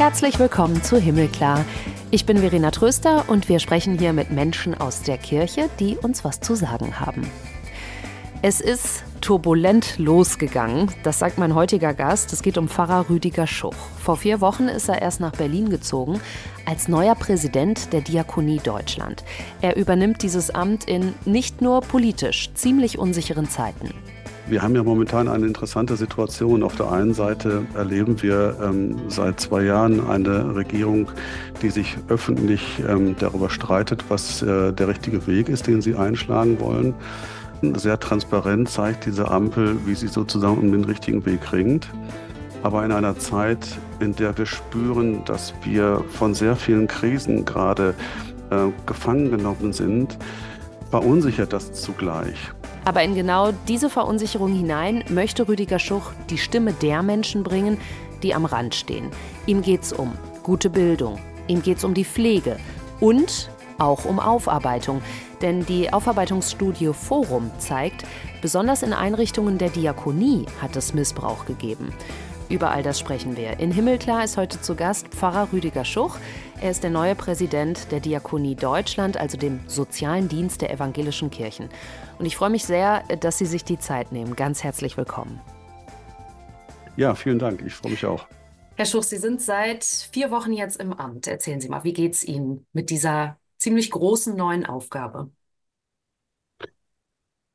Herzlich willkommen zu Himmelklar. Ich bin Verena Tröster und wir sprechen hier mit Menschen aus der Kirche, die uns was zu sagen haben. Es ist turbulent losgegangen, das sagt mein heutiger Gast. Es geht um Pfarrer Rüdiger Schuch. Vor vier Wochen ist er erst nach Berlin gezogen als neuer Präsident der Diakonie Deutschland. Er übernimmt dieses Amt in nicht nur politisch ziemlich unsicheren Zeiten. Wir haben ja momentan eine interessante Situation. Auf der einen Seite erleben wir ähm, seit zwei Jahren eine Regierung, die sich öffentlich ähm, darüber streitet, was äh, der richtige Weg ist, den sie einschlagen wollen. Sehr transparent zeigt diese Ampel, wie sie sozusagen um den richtigen Weg ringt. Aber in einer Zeit, in der wir spüren, dass wir von sehr vielen Krisen gerade äh, gefangen genommen sind, verunsichert das zugleich. Aber in genau diese Verunsicherung hinein möchte Rüdiger Schuch die Stimme der Menschen bringen, die am Rand stehen. Ihm geht es um gute Bildung, ihm geht es um die Pflege und auch um Aufarbeitung. Denn die Aufarbeitungsstudie Forum zeigt, besonders in Einrichtungen der Diakonie hat es Missbrauch gegeben. Über all das sprechen wir. In Himmelklar ist heute zu Gast Pfarrer Rüdiger Schuch. Er ist der neue Präsident der Diakonie Deutschland, also dem sozialen Dienst der evangelischen Kirchen. Und ich freue mich sehr, dass Sie sich die Zeit nehmen. Ganz herzlich willkommen. Ja, vielen Dank. Ich freue mich auch. Herr Schuch, Sie sind seit vier Wochen jetzt im Amt. Erzählen Sie mal, wie geht es Ihnen mit dieser ziemlich großen neuen Aufgabe?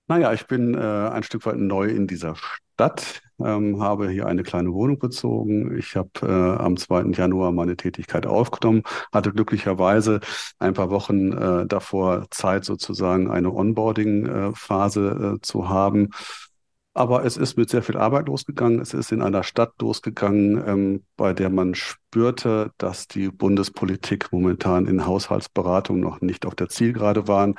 Naja, ich bin äh, ein Stück weit neu in dieser Stadt, ähm, habe hier eine kleine Wohnung bezogen. Ich habe äh, am 2. Januar meine Tätigkeit aufgenommen, hatte glücklicherweise ein paar Wochen äh, davor Zeit, sozusagen eine Onboarding-Phase äh, zu haben aber es ist mit sehr viel Arbeit losgegangen. Es ist in einer Stadt losgegangen, ähm, bei der man spürte, dass die Bundespolitik momentan in Haushaltsberatung noch nicht auf der Zielgerade waren.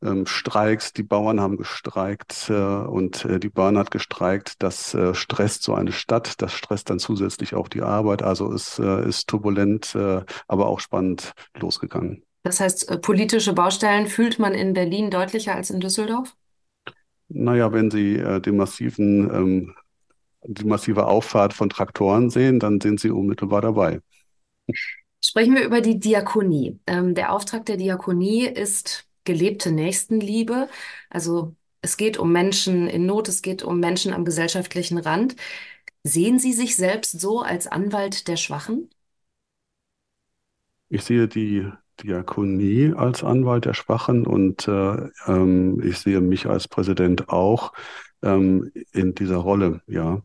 Ähm, Streiks, die Bauern haben gestreikt äh, und äh, die Bahn hat gestreikt. Das äh, stresst so eine Stadt, das stresst dann zusätzlich auch die Arbeit. Also es äh, ist turbulent, äh, aber auch spannend losgegangen. Das heißt, äh, politische Baustellen fühlt man in Berlin deutlicher als in Düsseldorf? Naja, wenn Sie den massiven, ähm, die massive Auffahrt von Traktoren sehen, dann sind Sie unmittelbar dabei. Sprechen wir über die Diakonie. Ähm, der Auftrag der Diakonie ist gelebte Nächstenliebe. Also es geht um Menschen in Not, es geht um Menschen am gesellschaftlichen Rand. Sehen Sie sich selbst so als Anwalt der Schwachen? Ich sehe die Diakonie als Anwalt der Schwachen und äh, ähm, ich sehe mich als Präsident auch ähm, in dieser Rolle, ja.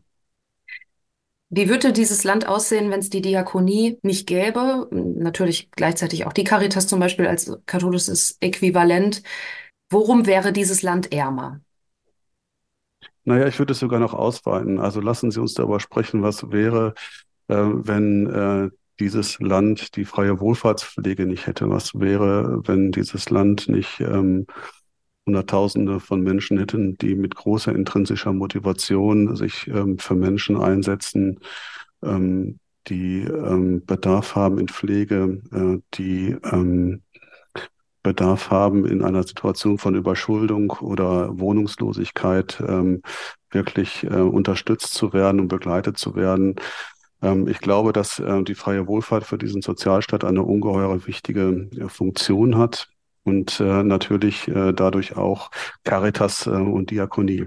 Wie würde dieses Land aussehen, wenn es die Diakonie nicht gäbe? Natürlich gleichzeitig auch die Caritas zum Beispiel als katholisches Äquivalent. Worum wäre dieses Land ärmer? Naja, ich würde es sogar noch ausweiten. Also lassen Sie uns darüber sprechen, was wäre, äh, wenn äh, dieses Land die freie Wohlfahrtspflege nicht hätte? Was wäre, wenn dieses Land nicht ähm, Hunderttausende von Menschen hätten, die mit großer intrinsischer Motivation sich ähm, für Menschen einsetzen, ähm, die ähm, Bedarf haben in Pflege, äh, die ähm, Bedarf haben in einer Situation von Überschuldung oder Wohnungslosigkeit ähm, wirklich äh, unterstützt zu werden und begleitet zu werden. Ähm, ich glaube, dass äh, die freie Wohlfahrt für diesen Sozialstaat eine ungeheure wichtige äh, Funktion hat und äh, natürlich dadurch auch Caritas und Diakonie.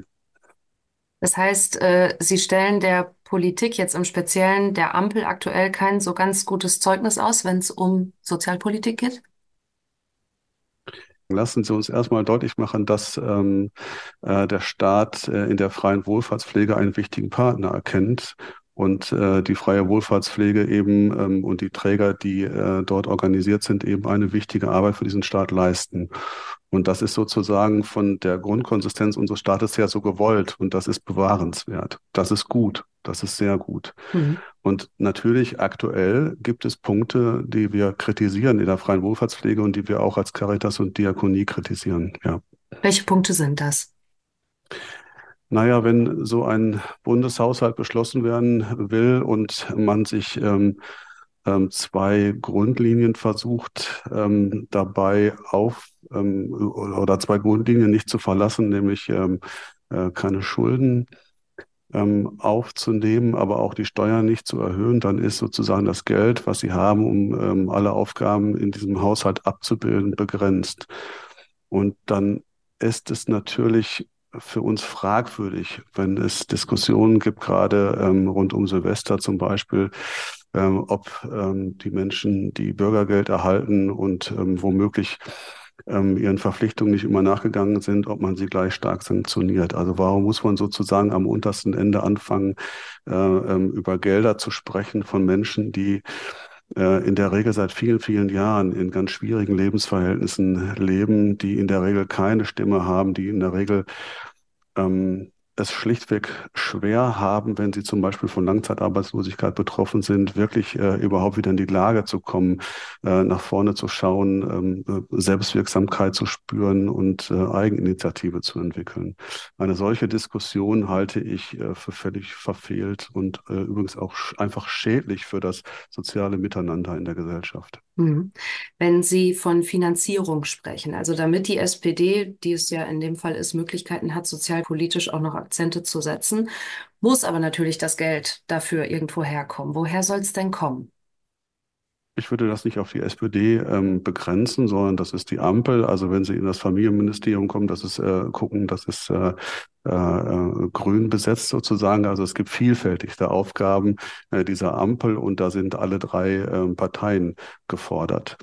Das heißt, Sie stellen der Politik jetzt im Speziellen der Ampel aktuell kein so ganz gutes Zeugnis aus, wenn es um Sozialpolitik geht? Lassen Sie uns erstmal deutlich machen, dass ähm, äh, der Staat äh, in der freien Wohlfahrtspflege einen wichtigen Partner erkennt und äh, die freie Wohlfahrtspflege eben ähm, und die Träger, die äh, dort organisiert sind, eben eine wichtige Arbeit für diesen Staat leisten. Und das ist sozusagen von der Grundkonsistenz unseres Staates her so gewollt und das ist bewahrenswert. Das ist gut. Das ist sehr gut. Mhm. Und natürlich aktuell gibt es Punkte, die wir kritisieren in der freien Wohlfahrtspflege und die wir auch als Caritas und Diakonie kritisieren. Ja. Welche Punkte sind das? Naja, wenn so ein Bundeshaushalt beschlossen werden will und man sich ähm, ähm, zwei Grundlinien versucht, ähm, dabei auf ähm, oder zwei Grundlinien nicht zu verlassen, nämlich ähm, äh, keine Schulden ähm, aufzunehmen, aber auch die Steuern nicht zu erhöhen, dann ist sozusagen das Geld, was sie haben, um ähm, alle Aufgaben in diesem Haushalt abzubilden, begrenzt. Und dann ist es natürlich für uns fragwürdig, wenn es Diskussionen gibt, gerade ähm, rund um Silvester zum Beispiel, ähm, ob ähm, die Menschen, die Bürgergeld erhalten und ähm, womöglich ähm, ihren Verpflichtungen nicht immer nachgegangen sind, ob man sie gleich stark sanktioniert. Also warum muss man sozusagen am untersten Ende anfangen, äh, ähm, über Gelder zu sprechen von Menschen, die in der Regel seit vielen, vielen Jahren in ganz schwierigen Lebensverhältnissen leben, die in der Regel keine Stimme haben, die in der Regel ähm, es schlichtweg schwer haben, wenn sie zum Beispiel von Langzeitarbeitslosigkeit betroffen sind, wirklich äh, überhaupt wieder in die Lage zu kommen, äh, nach vorne zu schauen, ähm, äh, Selbstwirksamkeit zu spüren und äh, Eigeninitiative zu entwickeln. Eine solche Diskussion halte ich äh, für völlig verfehlt und äh, übrigens auch sch einfach schädlich für das soziale Miteinander in der Gesellschaft. Mhm. Wenn Sie von Finanzierung sprechen, also damit die SPD, die es ja in dem Fall ist, Möglichkeiten hat, sozialpolitisch auch noch Akzente zu setzen, muss aber natürlich das Geld dafür irgendwo herkommen. Woher soll es denn kommen? Ich würde das nicht auf die SPD ähm, begrenzen, sondern das ist die Ampel. Also wenn Sie in das Familienministerium kommen, das ist äh, gucken, das ist äh, äh, äh, grün besetzt sozusagen. Also es gibt vielfältigste Aufgaben äh, dieser Ampel und da sind alle drei äh, Parteien gefordert.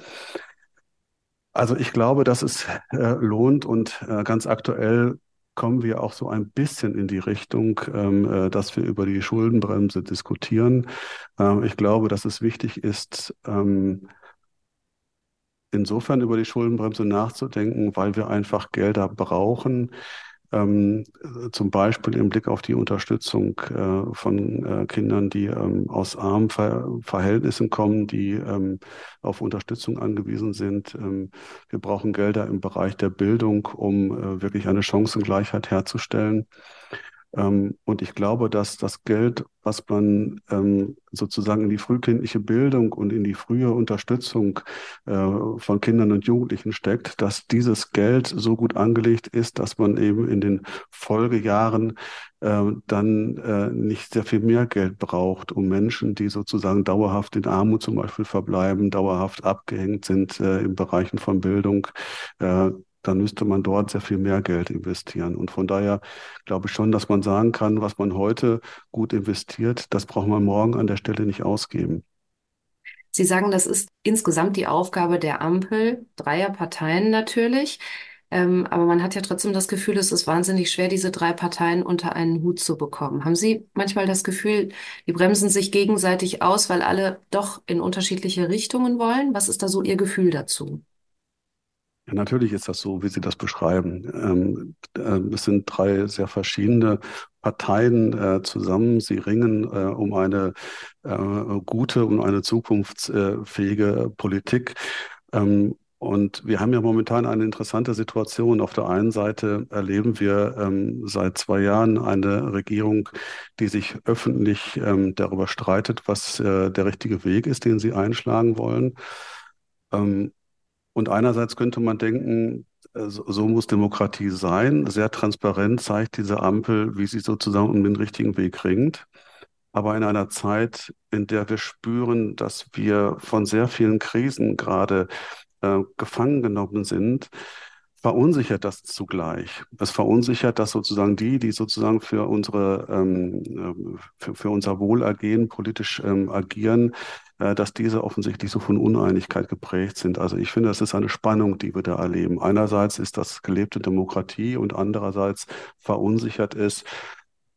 Also ich glaube, dass es äh, lohnt und äh, ganz aktuell kommen wir auch so ein bisschen in die Richtung, ähm, äh, dass wir über die Schuldenbremse diskutieren. Ähm, ich glaube, dass es wichtig ist, ähm, insofern über die Schuldenbremse nachzudenken, weil wir einfach Gelder brauchen, ähm, zum Beispiel im Blick auf die Unterstützung äh, von äh, Kindern, die ähm, aus armen Ver Verhältnissen kommen, die ähm, auf Unterstützung angewiesen sind. Ähm, wir brauchen Gelder im Bereich der Bildung, um äh, wirklich eine Chancengleichheit herzustellen. Ähm, und ich glaube, dass das Geld, was man ähm, sozusagen in die frühkindliche Bildung und in die frühe Unterstützung äh, von Kindern und Jugendlichen steckt, dass dieses Geld so gut angelegt ist, dass man eben in den Folgejahren äh, dann äh, nicht sehr viel mehr Geld braucht, um Menschen, die sozusagen dauerhaft in Armut zum Beispiel verbleiben, dauerhaft abgehängt sind in Bereichen von Bildung, dann müsste man dort sehr viel mehr Geld investieren. Und von daher glaube ich schon, dass man sagen kann, was man heute gut investiert, das braucht man morgen an der Stelle nicht ausgeben. Sie sagen, das ist insgesamt die Aufgabe der Ampel, dreier Parteien natürlich. Ähm, aber man hat ja trotzdem das Gefühl, es ist wahnsinnig schwer, diese drei Parteien unter einen Hut zu bekommen. Haben Sie manchmal das Gefühl, die bremsen sich gegenseitig aus, weil alle doch in unterschiedliche Richtungen wollen? Was ist da so Ihr Gefühl dazu? Ja, natürlich ist das so, wie Sie das beschreiben. Ähm, äh, es sind drei sehr verschiedene Parteien äh, zusammen. Sie ringen äh, um eine äh, gute und eine zukunftsfähige Politik. Ähm, und wir haben ja momentan eine interessante Situation. Auf der einen Seite erleben wir ähm, seit zwei Jahren eine Regierung, die sich öffentlich ähm, darüber streitet, was äh, der richtige Weg ist, den sie einschlagen wollen. Und einerseits könnte man denken, äh, so muss Demokratie sein. Sehr transparent zeigt diese Ampel, wie sie sozusagen um den richtigen Weg ringt. Aber in einer Zeit, in der wir spüren, dass wir von sehr vielen Krisen gerade äh, gefangen genommen sind, verunsichert das zugleich. Es verunsichert, dass sozusagen die, die sozusagen für unsere ähm, äh, für, für unser Wohlergehen politisch ähm, agieren, äh, dass diese offensichtlich so von Uneinigkeit geprägt sind. Also ich finde, das ist eine Spannung, die wir da erleben. Einerseits ist das gelebte Demokratie und andererseits verunsichert es,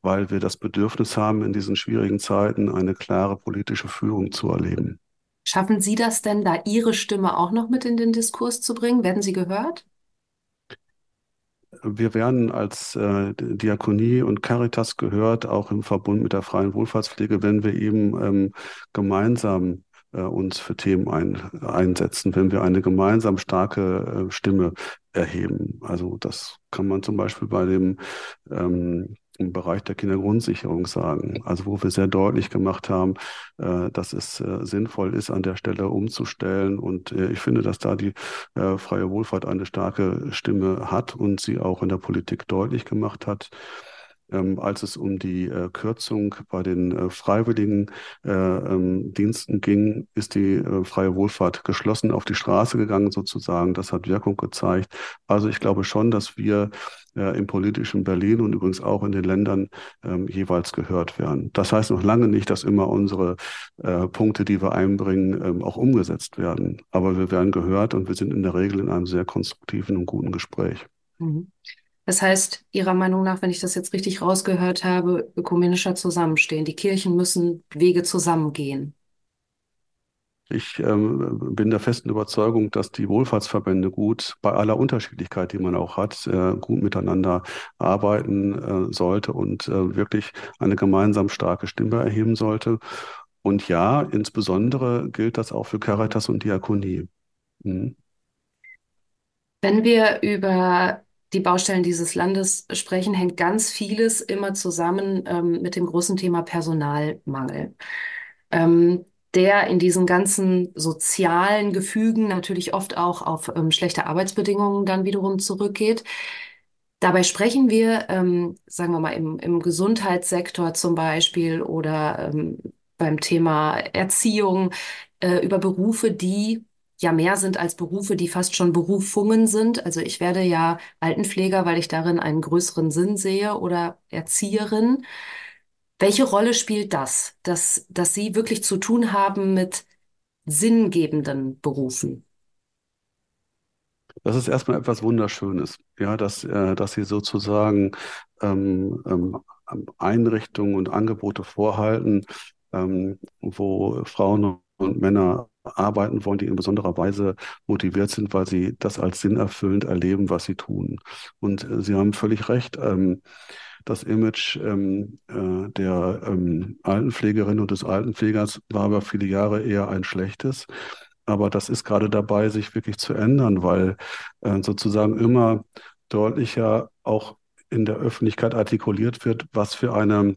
weil wir das Bedürfnis haben, in diesen schwierigen Zeiten eine klare politische Führung zu erleben. Schaffen Sie das denn, da Ihre Stimme auch noch mit in den Diskurs zu bringen? Werden Sie gehört? Wir werden als äh, Diakonie und Caritas gehört, auch im Verbund mit der freien Wohlfahrtspflege, wenn wir eben ähm, gemeinsam äh, uns für Themen ein, einsetzen, wenn wir eine gemeinsam starke äh, Stimme erheben. Also das kann man zum Beispiel bei dem ähm, im Bereich der Kindergrundsicherung sagen. Also wo wir sehr deutlich gemacht haben, äh, dass es äh, sinnvoll ist, an der Stelle umzustellen. Und äh, ich finde, dass da die freie Wohlfahrt eine starke Stimme hat und sie auch in der Politik deutlich gemacht hat. Ähm, als es um die äh, Kürzung bei den äh, freiwilligen äh, ähm, Diensten ging, ist die äh, freie Wohlfahrt geschlossen auf die Straße gegangen sozusagen. Das hat Wirkung gezeigt. Also ich glaube schon, dass wir äh, im politischen Berlin und übrigens auch in den Ländern ähm, jeweils gehört werden. Das heißt noch lange nicht, dass immer unsere äh, Punkte, die wir einbringen, ähm, auch umgesetzt werden. Aber wir werden gehört und wir sind in der Regel in einem sehr konstruktiven und guten Gespräch. Mhm. Das heißt, Ihrer Meinung nach, wenn ich das jetzt richtig rausgehört habe, ökumenischer Zusammenstehen. Die Kirchen müssen Wege zusammengehen. Ich ähm, bin der festen Überzeugung, dass die Wohlfahrtsverbände gut, bei aller Unterschiedlichkeit, die man auch hat, äh, gut miteinander arbeiten äh, sollte und äh, wirklich eine gemeinsam starke Stimme erheben sollte. Und ja, insbesondere gilt das auch für Caritas und Diakonie. Mhm. Wenn wir über die Baustellen dieses Landes sprechen, hängt ganz vieles immer zusammen ähm, mit dem großen Thema Personalmangel, ähm, der in diesen ganzen sozialen Gefügen natürlich oft auch auf ähm, schlechte Arbeitsbedingungen dann wiederum zurückgeht. Dabei sprechen wir, ähm, sagen wir mal, im, im Gesundheitssektor zum Beispiel oder ähm, beim Thema Erziehung äh, über Berufe, die ja mehr sind als Berufe, die fast schon Berufungen sind. Also ich werde ja Altenpfleger, weil ich darin einen größeren Sinn sehe oder Erzieherin. Welche Rolle spielt das, dass, dass Sie wirklich zu tun haben mit sinngebenden Berufen? Das ist erstmal etwas Wunderschönes, ja, dass, äh, dass Sie sozusagen ähm, ähm, Einrichtungen und Angebote vorhalten, ähm, wo Frauen und Männer arbeiten wollen, die in besonderer Weise motiviert sind, weil sie das als sinnerfüllend erleben, was sie tun. Und äh, Sie haben völlig recht. Ähm, das Image ähm, äh, der ähm, Altenpflegerin und des Altenpflegers war aber viele Jahre eher ein schlechtes. Aber das ist gerade dabei, sich wirklich zu ändern, weil äh, sozusagen immer deutlicher auch in der Öffentlichkeit artikuliert wird, was für eine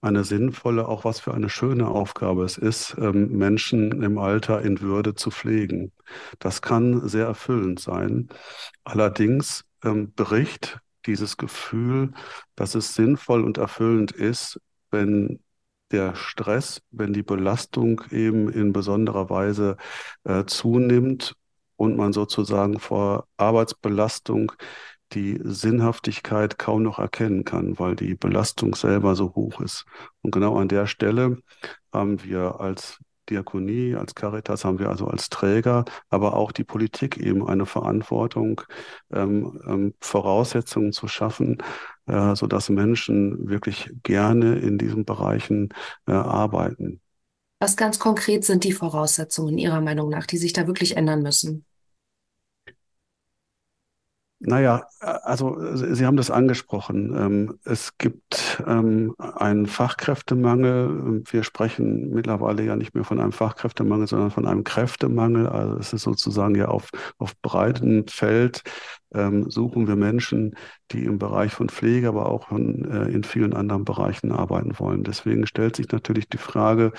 eine sinnvolle, auch was für eine schöne Aufgabe es ist, ähm, Menschen im Alter in Würde zu pflegen. Das kann sehr erfüllend sein. Allerdings ähm, bricht dieses Gefühl, dass es sinnvoll und erfüllend ist, wenn der Stress, wenn die Belastung eben in besonderer Weise äh, zunimmt und man sozusagen vor Arbeitsbelastung die Sinnhaftigkeit kaum noch erkennen kann, weil die Belastung selber so hoch ist. Und genau an der Stelle haben wir als Diakonie, als Caritas haben wir also als Träger, aber auch die Politik eben eine Verantwortung, ähm, ähm, Voraussetzungen zu schaffen, äh, sodass Menschen wirklich gerne in diesen Bereichen äh, arbeiten. Was ganz konkret sind die Voraussetzungen Ihrer Meinung nach, die sich da wirklich ändern müssen? Naja, also Sie haben das angesprochen. Ähm, es gibt ähm, einen Fachkräftemangel. Wir sprechen mittlerweile ja nicht mehr von einem Fachkräftemangel, sondern von einem Kräftemangel. Also es ist sozusagen ja auf, auf breitem Feld ähm, suchen wir Menschen, die im Bereich von Pflege, aber auch von, äh, in vielen anderen Bereichen arbeiten wollen. Deswegen stellt sich natürlich die Frage,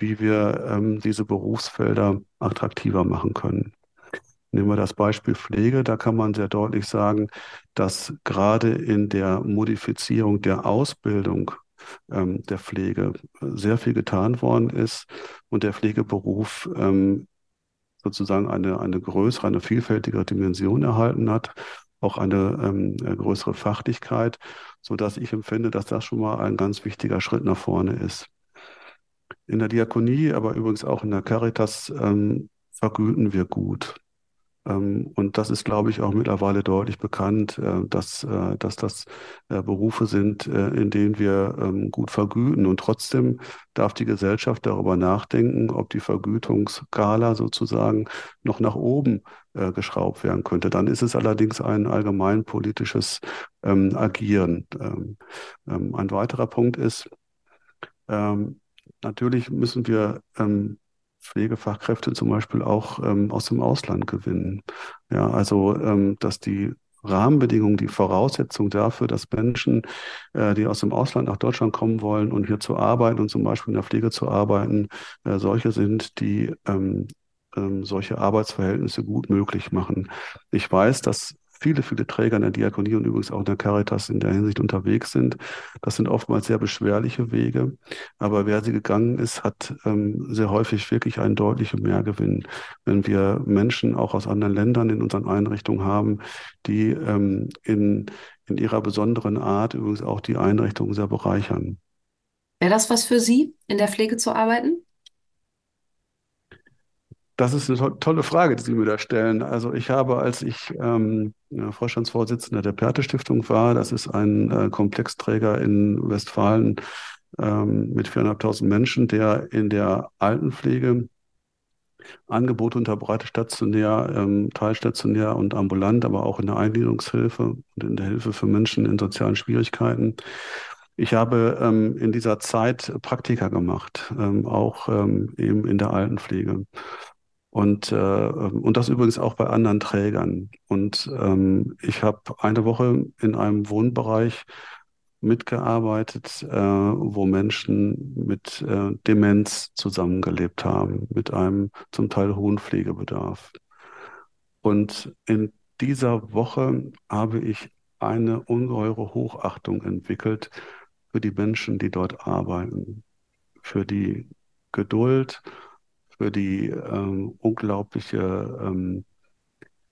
wie wir diese Berufsfelder attraktiver machen können. Nehmen wir das Beispiel Pflege, da kann man sehr deutlich sagen, dass gerade in der Modifizierung der Ausbildung ähm, der Pflege sehr viel getan worden ist und der Pflegeberuf ähm, sozusagen eine, eine größere, eine vielfältigere Dimension erhalten hat, auch eine ähm, größere Fachlichkeit, so dass ich empfinde, dass das schon mal ein ganz wichtiger Schritt nach vorne ist. In der Diakonie, aber übrigens auch in der Caritas ähm, vergüten wir gut. Ähm, und das ist, glaube ich, auch mittlerweile deutlich bekannt, äh, dass, äh, dass das äh, Berufe sind, in denen wir ähm, gut vergüten. Und trotzdem darf die Gesellschaft darüber nachdenken, ob die Vergütungsskala sozusagen noch nach oben geschraubt werden könnte. Dann ist es allerdings ein allgemeinpolitisches ähm, Agieren. ein weiterer Punkt ist, natürlich müssen wir Pflegefachkräfte zum Beispiel auch ähm, aus dem Ausland gewinnen. Ja, also ähm, dass die Rahmenbedingungen, die Voraussetzung dafür, dass Menschen, äh, die aus dem Ausland nach Deutschland kommen wollen und hier zu arbeiten und zum Beispiel in der Pflege zu arbeiten, äh, solche sind, die ähm, ähm, solche Arbeitsverhältnisse gut möglich machen. Ich weiß, dass viele, viele Träger in der Diakonie und übrigens auch in der Caritas in der Hinsicht unterwegs sind. Das sind oftmals sehr beschwerliche Wege. Aber wer sie gegangen ist, hat ähm, sehr häufig wirklich einen deutlichen Mehrgewinn, wenn wir Menschen auch aus anderen Ländern in unseren Einrichtungen haben, die ähm, in, in ihrer besonderen Art übrigens auch die Einrichtungen sehr bereichern. Wäre das was für Sie, in der Pflege zu arbeiten? Das ist eine to tolle Frage, die Sie mir da stellen. Also ich habe, als ich ähm, Vorstandsvorsitzender der Perthe Stiftung war, das ist ein äh, Komplexträger in Westfalen ähm, mit 400.000 Menschen, der in der Altenpflege Angebote unterbreitet, stationär, ähm, teilstationär und ambulant, aber auch in der Eingliederungshilfe und in der Hilfe für Menschen in sozialen Schwierigkeiten. Ich habe ähm, in dieser Zeit Praktika gemacht, ähm, auch ähm, eben in der Altenpflege. Und, äh, und das übrigens auch bei anderen Trägern. Und ähm, ich habe eine Woche in einem Wohnbereich mitgearbeitet, äh, wo Menschen mit äh, Demenz zusammengelebt haben, mit einem zum Teil hohen Pflegebedarf. Und in dieser Woche habe ich eine ungeheure Hochachtung entwickelt für die Menschen, die dort arbeiten, für die Geduld, für die ähm, unglaubliche ähm,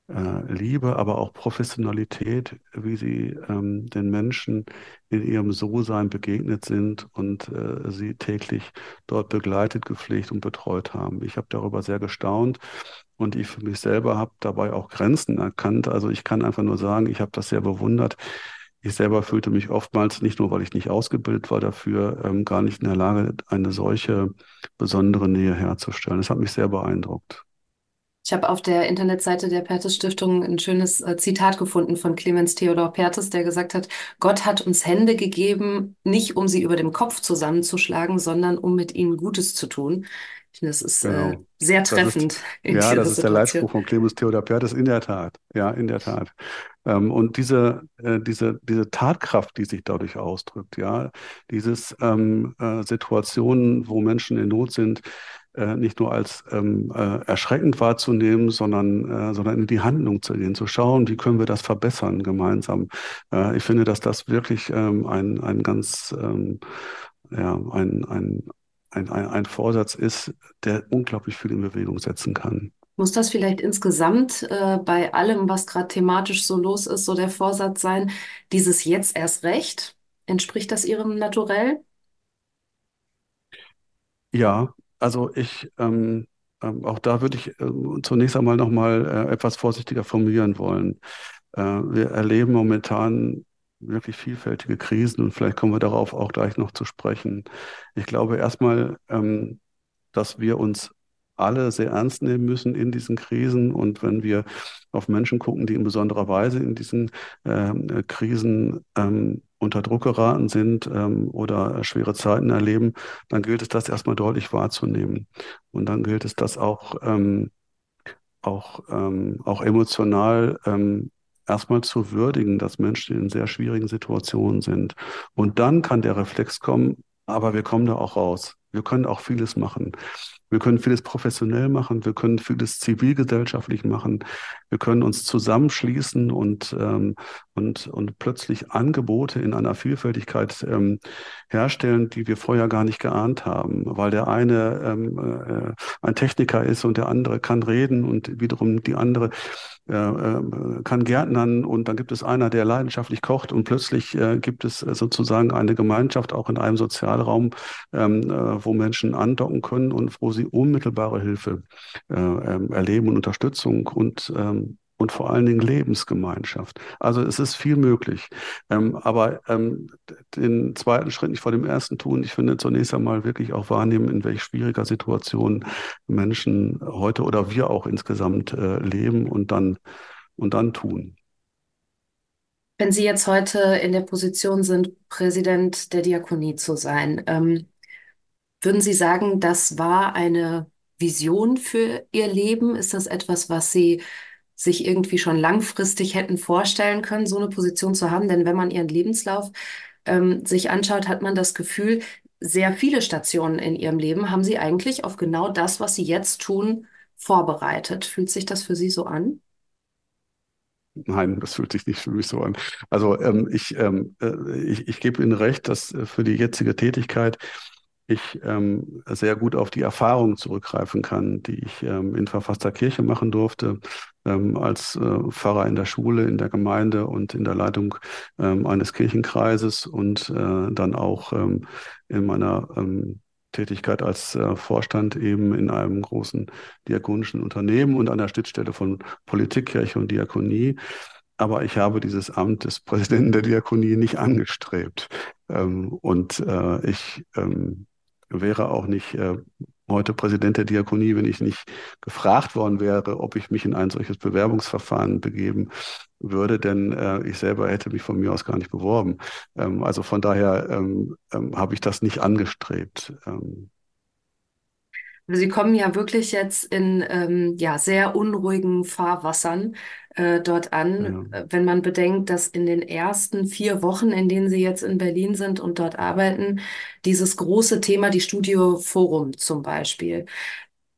äh, Liebe, aber auch Professionalität, wie sie ähm, den Menschen in ihrem So-Sein begegnet sind und äh, sie täglich dort begleitet, gepflegt und betreut haben. Ich habe darüber sehr gestaunt und ich für mich selber habe dabei auch Grenzen erkannt. Also ich kann einfach nur sagen, ich habe das sehr bewundert, ich selber fühlte mich oftmals, nicht nur weil ich nicht ausgebildet war dafür, ähm, gar nicht in der Lage, eine solche besondere Nähe herzustellen. Das hat mich sehr beeindruckt. Ich habe auf der Internetseite der Perthes Stiftung ein schönes äh, Zitat gefunden von Clemens Theodor Perthes, der gesagt hat, Gott hat uns Hände gegeben, nicht um sie über dem Kopf zusammenzuschlagen, sondern um mit ihnen Gutes zu tun. Ich finde, das ist äh, genau. äh, sehr treffend. Ist, ja, das ist Situation. der Leitspruch von Clemens Theodor Perthes, in der Tat. Ja, in der Tat. Ähm, und diese, äh, diese, diese Tatkraft, die sich dadurch ausdrückt, ja, dieses ähm, äh, Situationen, wo Menschen in Not sind, äh, nicht nur als ähm, äh, erschreckend wahrzunehmen, sondern, äh, sondern in die Handlung zu gehen, zu schauen, wie können wir das verbessern gemeinsam. Äh, ich finde, dass das wirklich ähm, ein, ein ganz, ähm, ja, ein, ein, ein, ein, ein Vorsatz ist, der unglaublich viel in Bewegung setzen kann. Muss das vielleicht insgesamt äh, bei allem, was gerade thematisch so los ist, so der Vorsatz sein, dieses jetzt erst recht? Entspricht das Ihrem Naturell? Ja, also ich, ähm, ähm, auch da würde ich äh, zunächst einmal nochmal äh, etwas vorsichtiger formulieren wollen. Äh, wir erleben momentan wirklich vielfältige Krisen und vielleicht kommen wir darauf auch gleich noch zu sprechen. Ich glaube erstmal, ähm, dass wir uns alle sehr ernst nehmen müssen in diesen Krisen. Und wenn wir auf Menschen gucken, die in besonderer Weise in diesen ähm, Krisen ähm, unter Druck geraten sind ähm, oder schwere Zeiten erleben, dann gilt es, das erstmal deutlich wahrzunehmen. Und dann gilt es, das auch, ähm, auch, ähm, auch emotional ähm, erstmal zu würdigen, dass Menschen in sehr schwierigen Situationen sind. Und dann kann der Reflex kommen, aber wir kommen da auch raus. Wir können auch vieles machen. Wir können vieles professionell machen, wir können vieles zivilgesellschaftlich machen, wir können uns zusammenschließen und, ähm, und, und plötzlich Angebote in einer Vielfältigkeit ähm, herstellen, die wir vorher gar nicht geahnt haben, weil der eine ähm, äh, ein Techniker ist und der andere kann reden und wiederum die andere äh, äh, kann Gärtnern und dann gibt es einer, der leidenschaftlich kocht und plötzlich äh, gibt es äh, sozusagen eine Gemeinschaft auch in einem Sozialraum, ähm, äh, wo Menschen andocken können und wo sie unmittelbare Hilfe äh, ähm, erleben und Unterstützung und ähm, und vor allen Dingen Lebensgemeinschaft. Also es ist viel möglich. Ähm, aber ähm, den zweiten Schritt nicht vor dem ersten tun. Ich finde zunächst einmal wirklich auch wahrnehmen, in welch schwieriger Situation Menschen heute oder wir auch insgesamt äh, leben und dann, und dann tun. Wenn Sie jetzt heute in der Position sind, Präsident der Diakonie zu sein, ähm, würden Sie sagen, das war eine Vision für Ihr Leben? Ist das etwas, was Sie sich irgendwie schon langfristig hätten vorstellen können, so eine Position zu haben. Denn wenn man ihren Lebenslauf ähm, sich anschaut, hat man das Gefühl, sehr viele Stationen in ihrem Leben haben sie eigentlich auf genau das, was sie jetzt tun, vorbereitet. Fühlt sich das für Sie so an? Nein, das fühlt sich nicht für mich so an. Also ähm, ich, ähm, äh, ich, ich gebe Ihnen recht, dass äh, für die jetzige Tätigkeit ich ähm, sehr gut auf die Erfahrungen zurückgreifen kann, die ich ähm, in verfasster Kirche machen durfte, ähm, als äh, Pfarrer in der Schule, in der Gemeinde und in der Leitung ähm, eines Kirchenkreises und äh, dann auch ähm, in meiner ähm, Tätigkeit als äh, Vorstand eben in einem großen diakonischen Unternehmen und an der Schnittstelle von Politik, Kirche und Diakonie. Aber ich habe dieses Amt des Präsidenten der Diakonie nicht angestrebt. Ähm, und äh, ich ähm, wäre auch nicht äh, heute Präsident der Diakonie, wenn ich nicht gefragt worden wäre, ob ich mich in ein solches Bewerbungsverfahren begeben würde, denn äh, ich selber hätte mich von mir aus gar nicht beworben. Ähm, also von daher ähm, ähm, habe ich das nicht angestrebt. Ähm, Sie kommen ja wirklich jetzt in ähm, ja, sehr unruhigen Fahrwassern äh, dort an, ja. äh, wenn man bedenkt, dass in den ersten vier Wochen, in denen Sie jetzt in Berlin sind und dort arbeiten, dieses große Thema, die Studio Forum zum Beispiel.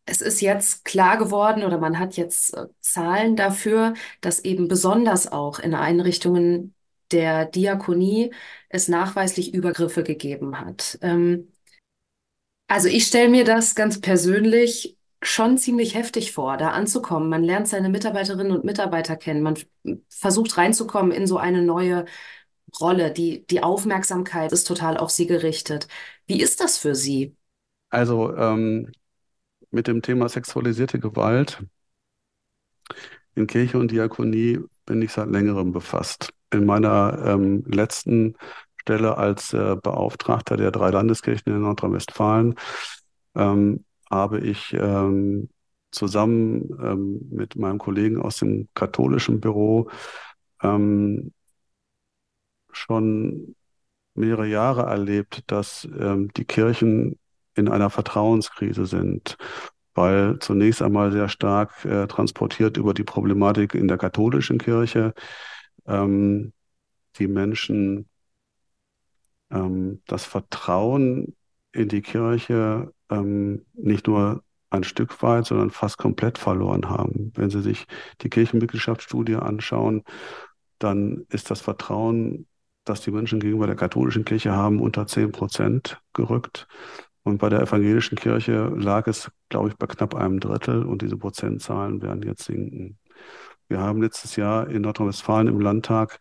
Es ist jetzt klar geworden oder man hat jetzt äh, Zahlen dafür, dass eben besonders auch in Einrichtungen der Diakonie es nachweislich Übergriffe gegeben hat. Ähm, also ich stelle mir das ganz persönlich schon ziemlich heftig vor, da anzukommen. Man lernt seine Mitarbeiterinnen und Mitarbeiter kennen. Man versucht reinzukommen in so eine neue Rolle. Die, die Aufmerksamkeit ist total auf Sie gerichtet. Wie ist das für Sie? Also ähm, mit dem Thema sexualisierte Gewalt in Kirche und Diakonie bin ich seit längerem befasst. In meiner ähm, letzten Stelle als äh, Beauftragter der drei Landeskirchen in Nordrhein-Westfalen ähm, habe ich ähm, zusammen ähm, mit meinem Kollegen aus dem katholischen Büro ähm, schon mehrere Jahre erlebt, dass ähm, die Kirchen in einer Vertrauenskrise sind, weil zunächst einmal sehr stark äh, transportiert über die Problematik in der katholischen Kirche ähm, die Menschen ähm, das Vertrauen in die Kirche ähm, nicht nur ein Stück weit, sondern fast komplett verloren haben. Wenn Sie sich die Kirchenmitgliedschaftsstudie anschauen, dann ist das Vertrauen, das die Menschen gegenüber der katholischen Kirche haben, unter 10 Prozent gerückt. Und bei der evangelischen Kirche lag es, glaube ich, bei knapp einem Drittel und diese Prozentzahlen werden jetzt sinken. Wir haben letztes Jahr in Nordrhein-Westfalen im Landtag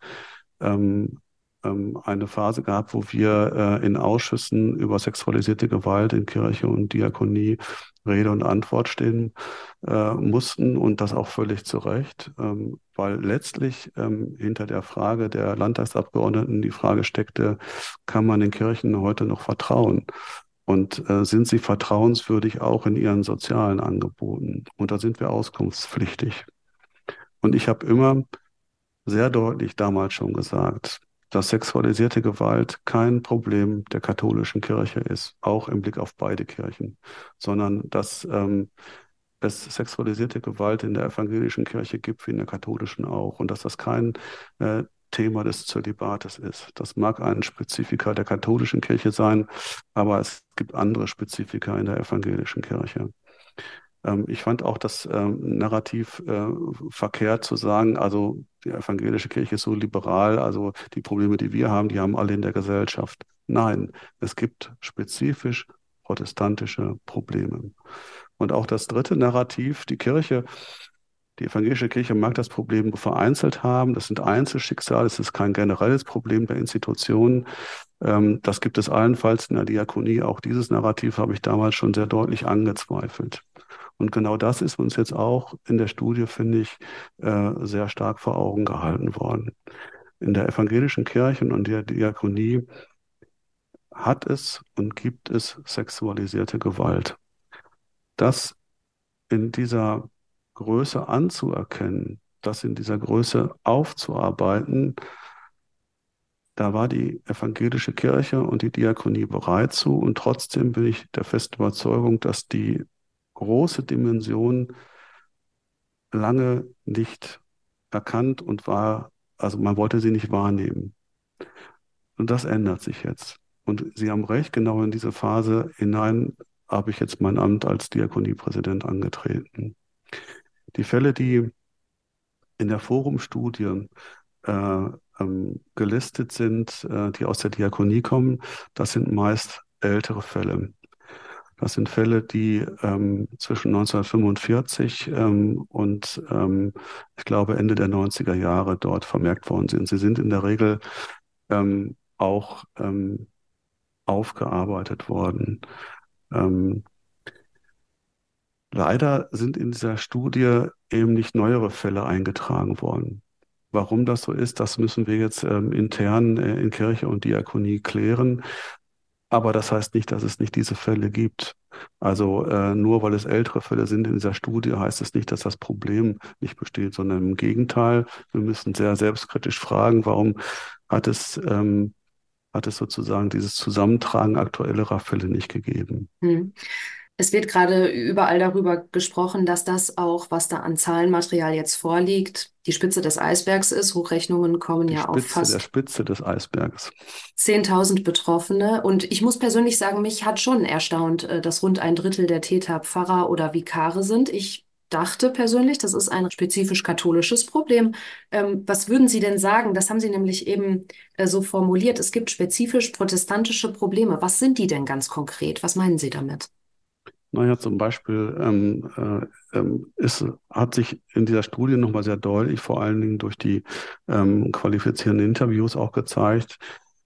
ähm, ähm, eine Phase gehabt, wo wir äh, in Ausschüssen über sexualisierte Gewalt in Kirche und Diakonie Rede und Antwort stehen äh, mussten und das auch völlig zu Recht, ähm, weil letztlich ähm, hinter der Frage der Landtagsabgeordneten die Frage steckte, kann man den Kirchen heute noch vertrauen? Und äh, sind sie vertrauenswürdig auch in ihren sozialen Angeboten? Und da sind wir auskunftspflichtig. Und ich habe immer sehr deutlich damals schon gesagt, dass sexualisierte Gewalt kein Problem der katholischen Kirche ist, auch im Blick auf beide Kirchen, sondern dass ähm, es sexualisierte Gewalt in der evangelischen Kirche gibt, wie in der katholischen auch, und dass das kein äh, Thema des Zölibates ist. Das mag ein Spezifika der katholischen Kirche sein, aber es gibt andere Spezifika in der evangelischen Kirche. Ähm, ich fand auch das ähm, Narrativ äh, verkehrt zu sagen, also die evangelische Kirche ist so liberal, also die Probleme, die wir haben, die haben alle in der Gesellschaft. Nein, es gibt spezifisch protestantische Probleme. Und auch das dritte Narrativ, die Kirche, die evangelische Kirche mag das Problem vereinzelt haben. Das sind Einzelschicksale, es ist kein generelles Problem der Institutionen. Ähm, das gibt es allenfalls in der Diakonie. Auch dieses Narrativ habe ich damals schon sehr deutlich angezweifelt. Und genau das ist uns jetzt auch in der Studie, finde ich, äh, sehr stark vor Augen gehalten worden. In der evangelischen Kirche und der Diakonie hat es und gibt es sexualisierte Gewalt. Das in dieser Größe anzuerkennen, das in dieser Größe aufzuarbeiten, da war die evangelische Kirche und die Diakonie bereit zu. Und trotzdem bin ich der festen Überzeugung, dass die große Dimension lange nicht erkannt und war, also man wollte sie nicht wahrnehmen. Und das ändert sich jetzt. Und Sie haben recht, genau in diese Phase hinein habe ich jetzt mein Amt als Diakoniepräsident angetreten. Die Fälle, die in der Forumstudie äh, ähm, gelistet sind, äh, die aus der Diakonie kommen, das sind meist ältere Fälle. Das sind Fälle, die ähm, zwischen 1945 ähm, und ähm, ich glaube Ende der 90er Jahre dort vermerkt worden sind. Sie sind in der Regel ähm, auch ähm, aufgearbeitet worden. Ähm, leider sind in dieser Studie eben nicht neuere Fälle eingetragen worden. Warum das so ist, das müssen wir jetzt ähm, intern äh, in Kirche und Diakonie klären. Aber das heißt nicht, dass es nicht diese Fälle gibt. Also äh, nur weil es ältere Fälle sind in dieser Studie, heißt es nicht, dass das Problem nicht besteht, sondern im Gegenteil. Wir müssen sehr selbstkritisch fragen, warum hat es, ähm, hat es sozusagen dieses Zusammentragen aktuellerer Fälle nicht gegeben. Hm. Es wird gerade überall darüber gesprochen, dass das auch, was da an Zahlenmaterial jetzt vorliegt, die Spitze des Eisbergs ist. Hochrechnungen kommen die ja Spitze auf fast der Spitze des Eisbergs. 10.000 Betroffene. Und ich muss persönlich sagen, mich hat schon erstaunt, äh, dass rund ein Drittel der Täter Pfarrer oder Vikare sind. Ich dachte persönlich, das ist ein spezifisch katholisches Problem. Ähm, was würden Sie denn sagen? Das haben Sie nämlich eben äh, so formuliert. Es gibt spezifisch protestantische Probleme. Was sind die denn ganz konkret? Was meinen Sie damit? Naja, zum Beispiel ähm, äh, ähm, ist, hat sich in dieser Studie nochmal sehr deutlich, vor allen Dingen durch die ähm, qualifizierenden Interviews auch gezeigt,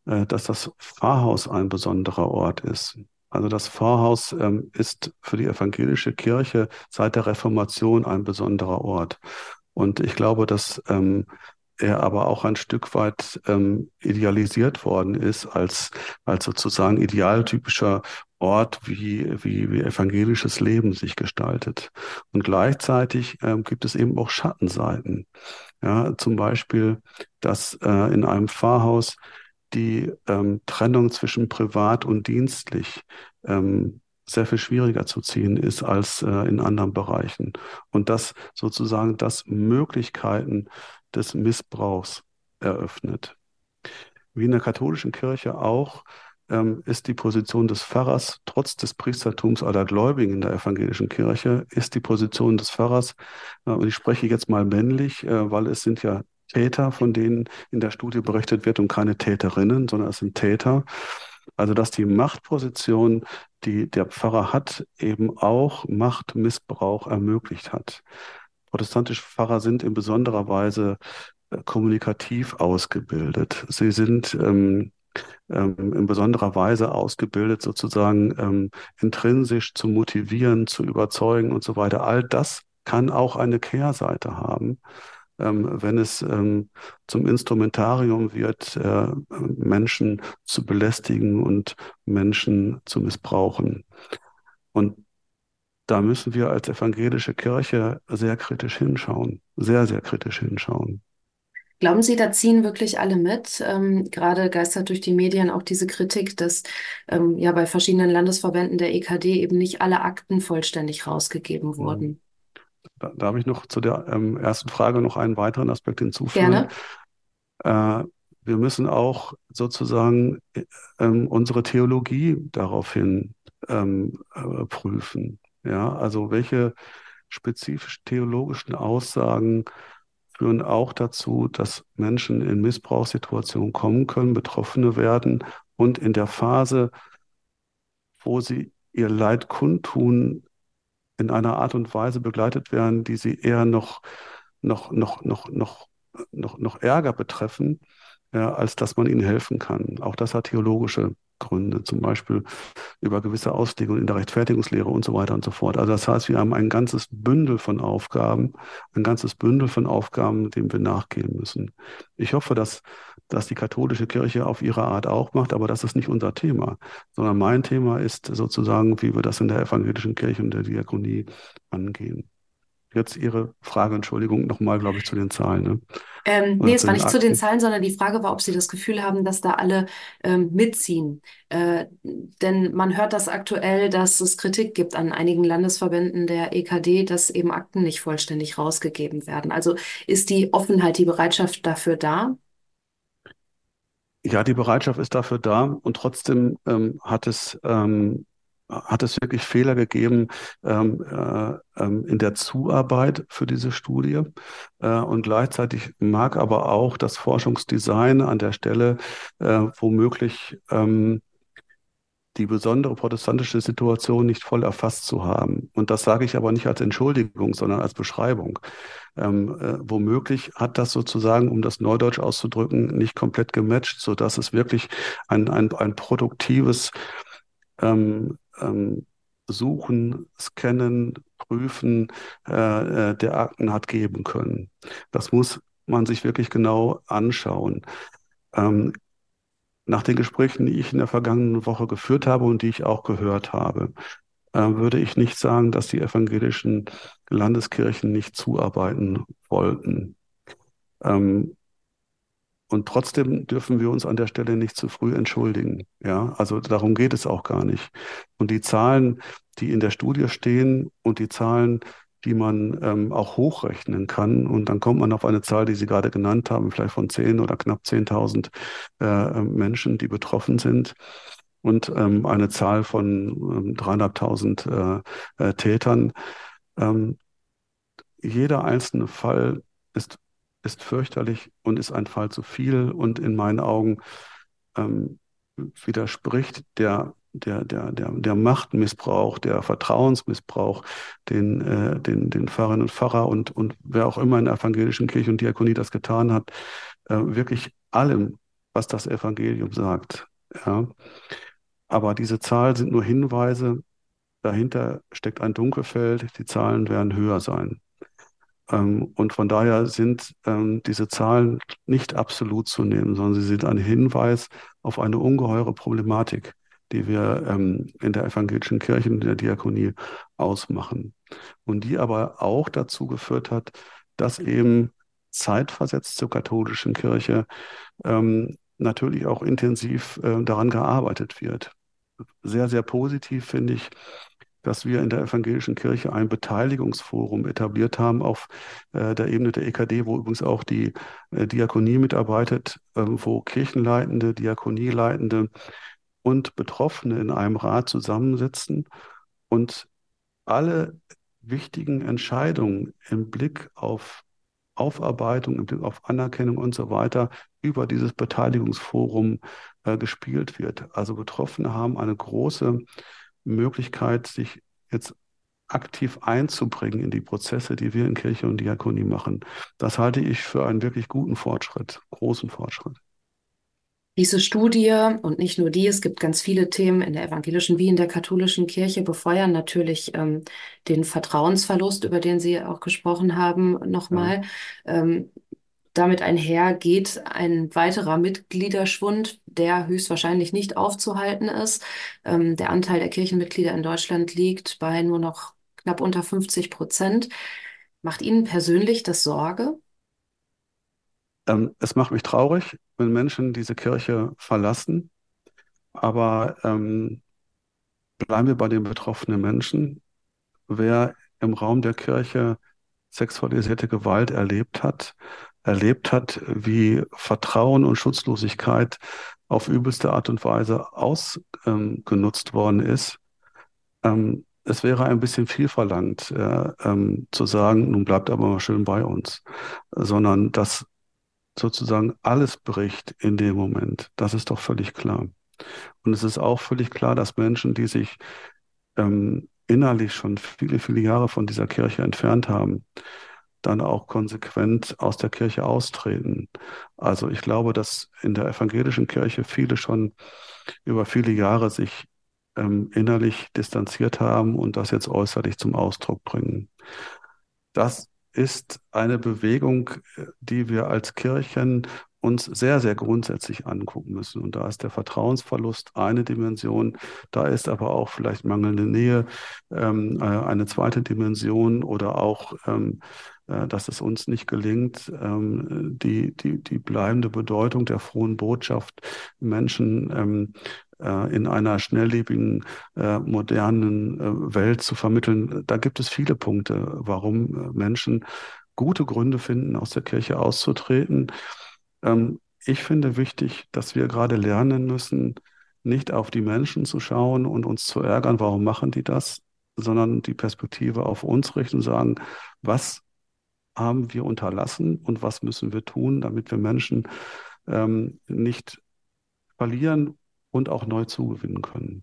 äh, dass das Pfarrhaus ein besonderer Ort ist. Also das Pfarrhaus ähm, ist für die evangelische Kirche seit der Reformation ein besonderer Ort. Und ich glaube, dass ähm, er aber auch ein Stück weit ähm, idealisiert worden ist als, als sozusagen idealtypischer Ort, wie, wie, wie evangelisches Leben sich gestaltet. Und gleichzeitig ähm, gibt es eben auch Schattenseiten. Ja, zum Beispiel, dass äh, in einem Pfarrhaus die ähm, Trennung zwischen privat und dienstlich ähm, sehr viel schwieriger zu ziehen ist als äh, in anderen Bereichen. Und dass sozusagen das Möglichkeiten des Missbrauchs eröffnet. Wie in der katholischen Kirche auch ähm, ist die Position des Pfarrers, trotz des Priestertums aller Gläubigen in der evangelischen Kirche, ist die Position des Pfarrers, äh, und ich spreche jetzt mal männlich, äh, weil es sind ja Täter, von denen in der Studie berichtet wird und keine Täterinnen, sondern es sind Täter. Also dass die Machtposition, die der Pfarrer hat, eben auch Machtmissbrauch ermöglicht hat. Protestantische Pfarrer sind in besonderer Weise äh, kommunikativ ausgebildet. Sie sind ähm, ähm, in besonderer Weise ausgebildet, sozusagen ähm, intrinsisch zu motivieren, zu überzeugen und so weiter. All das kann auch eine Kehrseite haben, ähm, wenn es ähm, zum Instrumentarium wird, äh, Menschen zu belästigen und Menschen zu missbrauchen. Und da müssen wir als evangelische Kirche sehr kritisch hinschauen, sehr, sehr kritisch hinschauen. Glauben Sie, da ziehen wirklich alle mit? Ähm, gerade geistert durch die Medien auch diese Kritik, dass ähm, ja bei verschiedenen Landesverbänden der EKD eben nicht alle Akten vollständig rausgegeben mhm. wurden. Da, darf ich noch zu der ähm, ersten Frage noch einen weiteren Aspekt hinzufügen? Gerne. Äh, wir müssen auch sozusagen äh, unsere Theologie daraufhin ähm, äh, prüfen. Ja, also welche spezifisch theologischen Aussagen führen auch dazu, dass Menschen in Missbrauchssituationen kommen können, Betroffene werden und in der Phase, wo sie ihr Leid kundtun, in einer Art und Weise begleitet werden, die sie eher noch, noch, noch, noch, noch, noch, noch Ärger betreffen, ja, als dass man ihnen helfen kann. Auch das hat theologische Gründe, zum Beispiel über gewisse Auslegungen in der Rechtfertigungslehre und so weiter und so fort. Also das heißt, wir haben ein ganzes Bündel von Aufgaben, ein ganzes Bündel von Aufgaben, dem wir nachgehen müssen. Ich hoffe, dass, dass die katholische Kirche auf ihre Art auch macht, aber das ist nicht unser Thema, sondern mein Thema ist sozusagen, wie wir das in der evangelischen Kirche und der Diakonie angehen. Jetzt Ihre Frage, Entschuldigung, nochmal, glaube ich, zu den Zahlen. Ne? Ähm, nee, es war nicht zu den Zahlen, sondern die Frage war, ob Sie das Gefühl haben, dass da alle ähm, mitziehen. Äh, denn man hört das aktuell, dass es Kritik gibt an einigen Landesverbänden der EKD, dass eben Akten nicht vollständig rausgegeben werden. Also ist die Offenheit, die Bereitschaft dafür da? Ja, die Bereitschaft ist dafür da und trotzdem ähm, hat es ähm, hat es wirklich Fehler gegeben ähm, äh, ähm, in der Zuarbeit für diese Studie. Äh, und gleichzeitig mag aber auch das Forschungsdesign an der Stelle äh, womöglich ähm, die besondere protestantische Situation nicht voll erfasst zu haben. Und das sage ich aber nicht als Entschuldigung, sondern als Beschreibung. Ähm, äh, womöglich hat das sozusagen, um das Neudeutsch auszudrücken, nicht komplett gematcht, sodass es wirklich ein, ein, ein produktives ähm, ähm, Suchen, Scannen, Prüfen äh, äh, der Akten hat geben können. Das muss man sich wirklich genau anschauen. Ähm, nach den Gesprächen, die ich in der vergangenen Woche geführt habe und die ich auch gehört habe, äh, würde ich nicht sagen, dass die evangelischen Landeskirchen nicht zuarbeiten wollten. Ähm, und trotzdem dürfen wir uns an der Stelle nicht zu früh entschuldigen. Ja, also darum geht es auch gar nicht. Und die Zahlen, die in der Studie stehen und die Zahlen, die man ähm, auch hochrechnen kann, und dann kommt man auf eine Zahl, die Sie gerade genannt haben, vielleicht von 10 oder knapp 10.000 äh, Menschen, die betroffen sind und ähm, eine Zahl von ähm, 300.000 äh, äh, Tätern. Ähm, jeder einzelne Fall ist ist fürchterlich und ist ein Fall zu viel und in meinen Augen ähm, widerspricht der, der, der, der, der Machtmissbrauch, der Vertrauensmissbrauch, den, äh, den, den Pfarrerinnen und Pfarrer und, und wer auch immer in der evangelischen Kirche und Diakonie das getan hat, äh, wirklich allem, was das Evangelium sagt. Ja. Aber diese Zahlen sind nur Hinweise, dahinter steckt ein Dunkelfeld, die Zahlen werden höher sein. Ähm, und von daher sind ähm, diese Zahlen nicht absolut zu nehmen, sondern sie sind ein Hinweis auf eine ungeheure Problematik, die wir ähm, in der evangelischen Kirche und in der Diakonie ausmachen. Und die aber auch dazu geführt hat, dass eben zeitversetzt zur katholischen Kirche natürlich auch intensiv äh, daran gearbeitet wird. Sehr, sehr positiv finde ich, dass wir in der evangelischen Kirche ein Beteiligungsforum etabliert haben auf äh, der Ebene der EKD, wo übrigens auch die äh, Diakonie mitarbeitet, äh, wo Kirchenleitende, Diakonieleitende und Betroffene in einem Rat zusammensitzen und alle wichtigen Entscheidungen im Blick auf Aufarbeitung, im Blick auf Anerkennung und so weiter über dieses Beteiligungsforum äh, gespielt wird. Also Betroffene haben eine große Möglichkeit, sich jetzt aktiv einzubringen in die Prozesse, die wir in Kirche und Diakonie machen. Das halte ich für einen wirklich guten Fortschritt, großen Fortschritt. Diese Studie und nicht nur die, es gibt ganz viele Themen in der evangelischen wie in der katholischen Kirche, befeuern natürlich ähm, den Vertrauensverlust, über den Sie auch gesprochen haben, nochmal. Ja. Ähm, damit einher geht ein weiterer Mitgliederschwund, der höchstwahrscheinlich nicht aufzuhalten ist. Ähm, der Anteil der Kirchenmitglieder in Deutschland liegt bei nur noch knapp unter 50 Prozent. Macht Ihnen persönlich das Sorge? Ähm, es macht mich traurig, wenn Menschen diese Kirche verlassen. Aber ähm, bleiben wir bei den betroffenen Menschen. Wer im Raum der Kirche sexualisierte Gewalt erlebt hat, erlebt hat, wie Vertrauen und Schutzlosigkeit auf übelste Art und Weise ausgenutzt ähm, worden ist. Ähm, es wäre ein bisschen viel verlangt, äh, ähm, zu sagen, nun bleibt aber mal schön bei uns, sondern dass sozusagen alles bricht in dem Moment. Das ist doch völlig klar. Und es ist auch völlig klar, dass Menschen, die sich ähm, innerlich schon viele, viele Jahre von dieser Kirche entfernt haben, dann auch konsequent aus der Kirche austreten. Also ich glaube, dass in der evangelischen Kirche viele schon über viele Jahre sich ähm, innerlich distanziert haben und das jetzt äußerlich zum Ausdruck bringen. Das ist eine Bewegung, die wir als Kirchen uns sehr, sehr grundsätzlich angucken müssen. Und da ist der Vertrauensverlust eine Dimension, da ist aber auch vielleicht mangelnde Nähe ähm, äh, eine zweite Dimension oder auch ähm, äh, dass es uns nicht gelingt, ähm, die, die, die bleibende Bedeutung der frohen Botschaft Menschen ähm, äh, in einer schnelllebigen, äh, modernen Welt zu vermitteln. Da gibt es viele Punkte, warum Menschen gute Gründe finden, aus der Kirche auszutreten. Ähm, ich finde wichtig, dass wir gerade lernen müssen, nicht auf die Menschen zu schauen und uns zu ärgern, warum machen die das, sondern die Perspektive auf uns richten und sagen, was haben wir unterlassen und was müssen wir tun, damit wir Menschen ähm, nicht verlieren und auch neu zugewinnen können.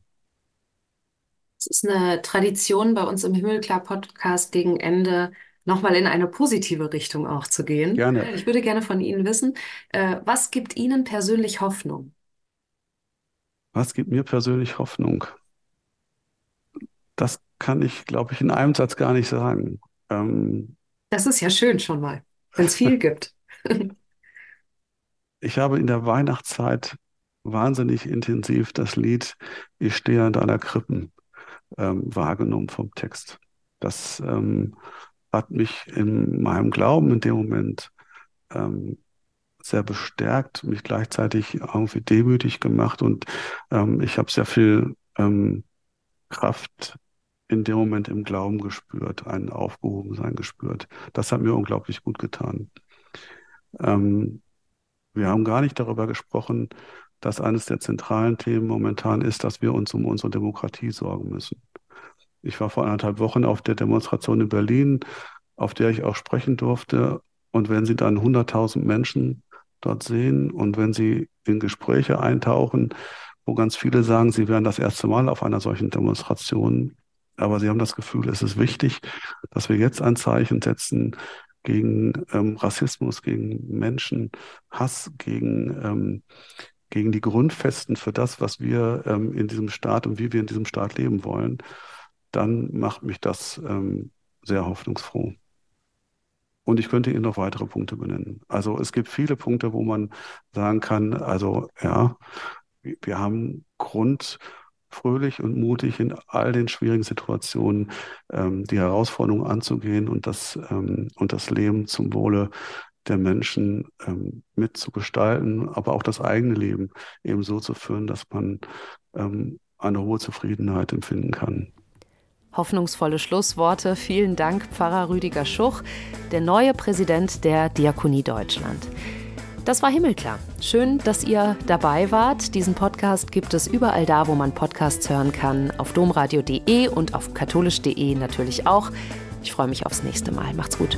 Es ist eine Tradition bei uns im Himmelklar-Podcast gegen Ende nochmal in eine positive Richtung auch zu gehen. Gerne. Ich würde gerne von Ihnen wissen, äh, was gibt Ihnen persönlich Hoffnung? Was gibt mir persönlich Hoffnung? Das kann ich, glaube ich, in einem Satz gar nicht sagen. Ähm, das ist ja schön schon mal, wenn es viel gibt. ich habe in der Weihnachtszeit wahnsinnig intensiv das Lied Ich stehe an deiner Krippen ähm, wahrgenommen vom Text. Das ähm, hat mich in meinem Glauben in dem Moment ähm, sehr bestärkt, mich gleichzeitig irgendwie demütig gemacht und ähm, ich habe sehr viel ähm, Kraft in dem Moment im Glauben gespürt, ein Aufgehobensein gespürt. Das hat mir unglaublich gut getan. Ähm, wir haben gar nicht darüber gesprochen, dass eines der zentralen Themen momentan ist, dass wir uns um unsere Demokratie sorgen müssen. Ich war vor anderthalb Wochen auf der Demonstration in Berlin, auf der ich auch sprechen durfte. Und wenn Sie dann 100.000 Menschen dort sehen und wenn Sie in Gespräche eintauchen, wo ganz viele sagen, sie wären das erste Mal auf einer solchen Demonstration, aber sie haben das Gefühl, es ist wichtig, dass wir jetzt ein Zeichen setzen gegen ähm, Rassismus, gegen Menschenhass, gegen ähm, gegen die Grundfesten für das, was wir ähm, in diesem Staat und wie wir in diesem Staat leben wollen, dann macht mich das ähm, sehr hoffnungsfroh. Und ich könnte Ihnen noch weitere Punkte benennen. Also es gibt viele Punkte, wo man sagen kann, also ja, wir haben Grund, fröhlich und mutig in all den schwierigen Situationen ähm, die Herausforderungen anzugehen und das, ähm, und das Leben zum Wohle der Menschen ähm, mitzugestalten, aber auch das eigene Leben eben so zu führen, dass man ähm, eine hohe Zufriedenheit empfinden kann. Hoffnungsvolle Schlussworte. Vielen Dank, Pfarrer Rüdiger Schuch, der neue Präsident der Diakonie Deutschland. Das war Himmelklar. Schön, dass ihr dabei wart. Diesen Podcast gibt es überall da, wo man Podcasts hören kann, auf domradio.de und auf katholisch.de natürlich auch. Ich freue mich aufs nächste Mal. Macht's gut.